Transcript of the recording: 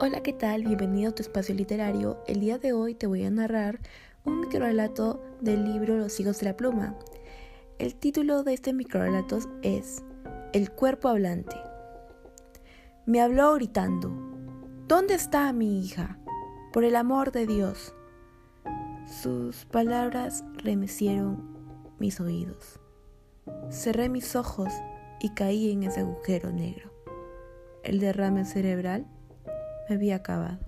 Hola, ¿qué tal? Bienvenido a tu espacio literario. El día de hoy te voy a narrar un microrelato del libro Los hijos de la pluma. El título de este microrelato es El cuerpo hablante. Me habló gritando, ¿Dónde está mi hija? Por el amor de Dios. Sus palabras remecieron mis oídos. Cerré mis ojos y caí en ese agujero negro. El derrame cerebral me había acabado.